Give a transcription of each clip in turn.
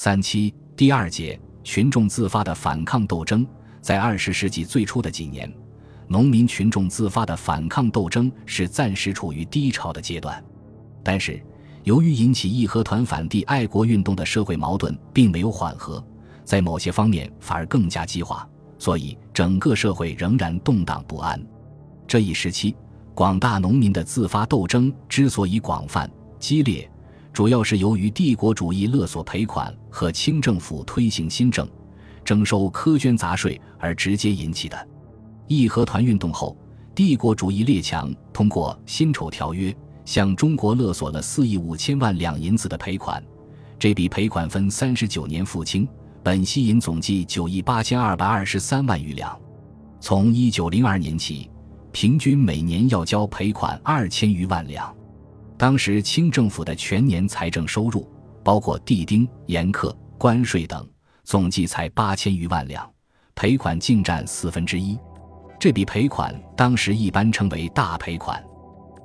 三七第二节群众自发的反抗斗争，在二十世纪最初的几年，农民群众自发的反抗斗争是暂时处于低潮的阶段。但是，由于引起义和团反帝爱国运动的社会矛盾并没有缓和，在某些方面反而更加激化，所以整个社会仍然动荡不安。这一时期，广大农民的自发斗争之所以广泛激烈。主要是由于帝国主义勒索赔款和清政府推行新政、征收苛捐杂税而直接引起的。义和团运动后，帝国主义列强通过辛丑条约向中国勒索了四亿五千万两银子的赔款，这笔赔款分三十九年付清，本息银总计九亿八千二百二十三万余两。从一九零二年起，平均每年要交赔款二千余万两。当时清政府的全年财政收入，包括地丁、盐课、关税等，总计才八千余万两，赔款竟占四分之一。这笔赔款当时一般称为大赔款。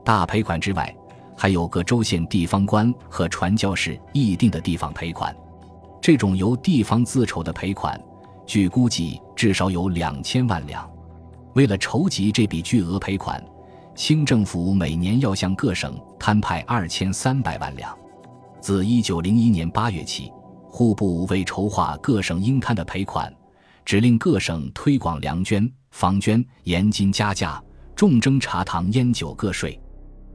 大赔款之外，还有各州县地方官和传教士议定的地方赔款。这种由地方自筹的赔款，据估计至少有两千万两。为了筹集这笔巨额赔款。清政府每年要向各省摊派二千三百万两。自一九零一年八月起，户部为筹划各省应摊的赔款，指令各省推广粮捐、房捐、盐金加价，重征茶糖烟酒各税。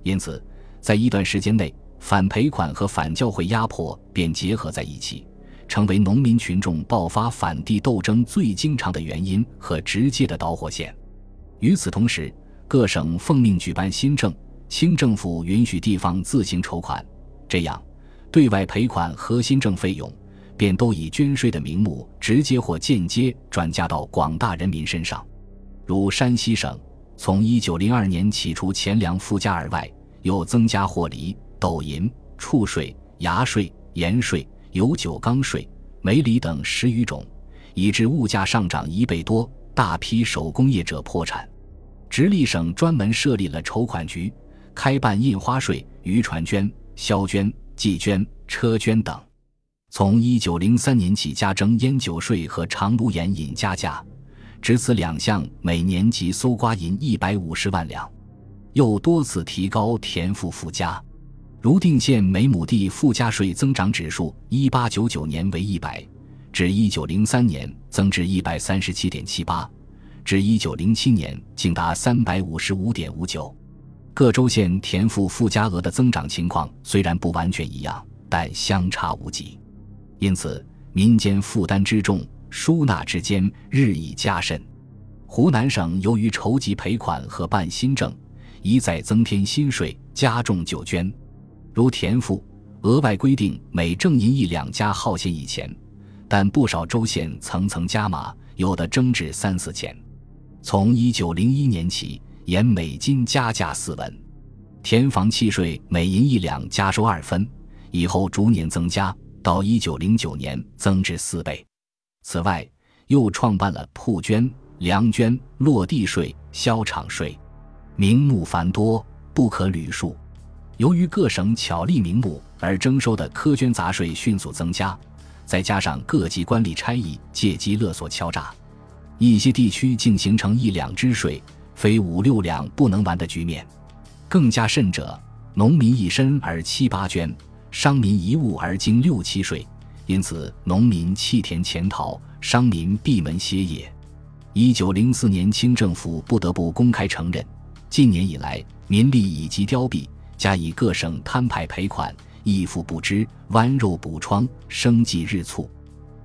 因此，在一段时间内，反赔款和反教会压迫便结合在一起，成为农民群众爆发反帝斗争最经常的原因和直接的导火线。与此同时，各省奉命举办新政，清政府允许地方自行筹款，这样，对外赔款和新政费用便都以捐税的名目直接或间接转嫁到广大人民身上。如山西省，从一九零二年起除钱粮附加而外，又增加货厘、斗银、畜税、牙税、盐税、油酒缸税、煤厘等十余种，以致物价上涨一倍多，大批手工业者破产。直隶省专门设立了筹款局，开办印花税、渔船捐、销捐、寄捐、车捐等。从一九零三年起，加征烟酒税和长芦盐引加价，只此两项，每年即搜刮银一百五十万两。又多次提高田赋附加，如定县每亩地附加税增长指数，一八九九年为一百，至一九零三年增至一百三十七点七八。至一九零七年，竟达三百五十五点五九。各州县田赋附加额的增长情况虽然不完全一样，但相差无几。因此，民间负担之重，输纳之间日益加深。湖南省由于筹集赔款和办新政，一再增添新税，加重旧捐。如田赋，额外规定每正银一两加号线一钱，但不少州县层层加码，有的征至三四钱。从一九零一年起，沿每斤加价四文，田房契税每银一两加收二分，以后逐年增加，到一九零九年增至四倍。此外，又创办了铺捐、粮捐、落地税、销场税，名目繁多，不可捋数。由于各省巧立名目而征收的苛捐杂税迅速增加，再加上各级官吏差役借机勒索敲诈。一些地区竟形成一两支税，非五六两不能完的局面。更加甚者，农民一身而七八捐，商民一物而经六七税，因此农民弃田潜逃，商民闭门歇业。一九零四年，清政府不得不公开承认，近年以来民力已极凋敝，加以各省摊派赔款，义父不支，剜肉补疮，生计日促。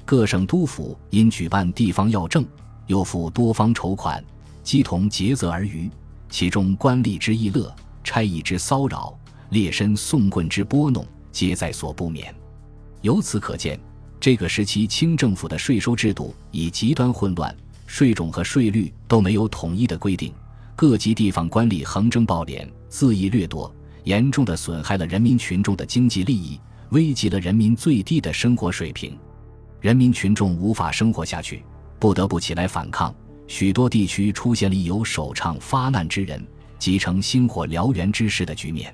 各省督府因举办地方要政。又负多方筹款，鸡同竭泽而渔，其中官吏之逸乐，差役之骚扰，劣绅送棍之拨弄，皆在所不免。由此可见，这个时期清政府的税收制度已极端混乱，税种和税率都没有统一的规定，各级地方官吏横征暴敛，恣意掠夺，严重的损害了人民群众的经济利益，危及了人民最低的生活水平，人民群众无法生活下去。不得不起来反抗，许多地区出现了有首倡发难之人，集成星火燎原之势的局面。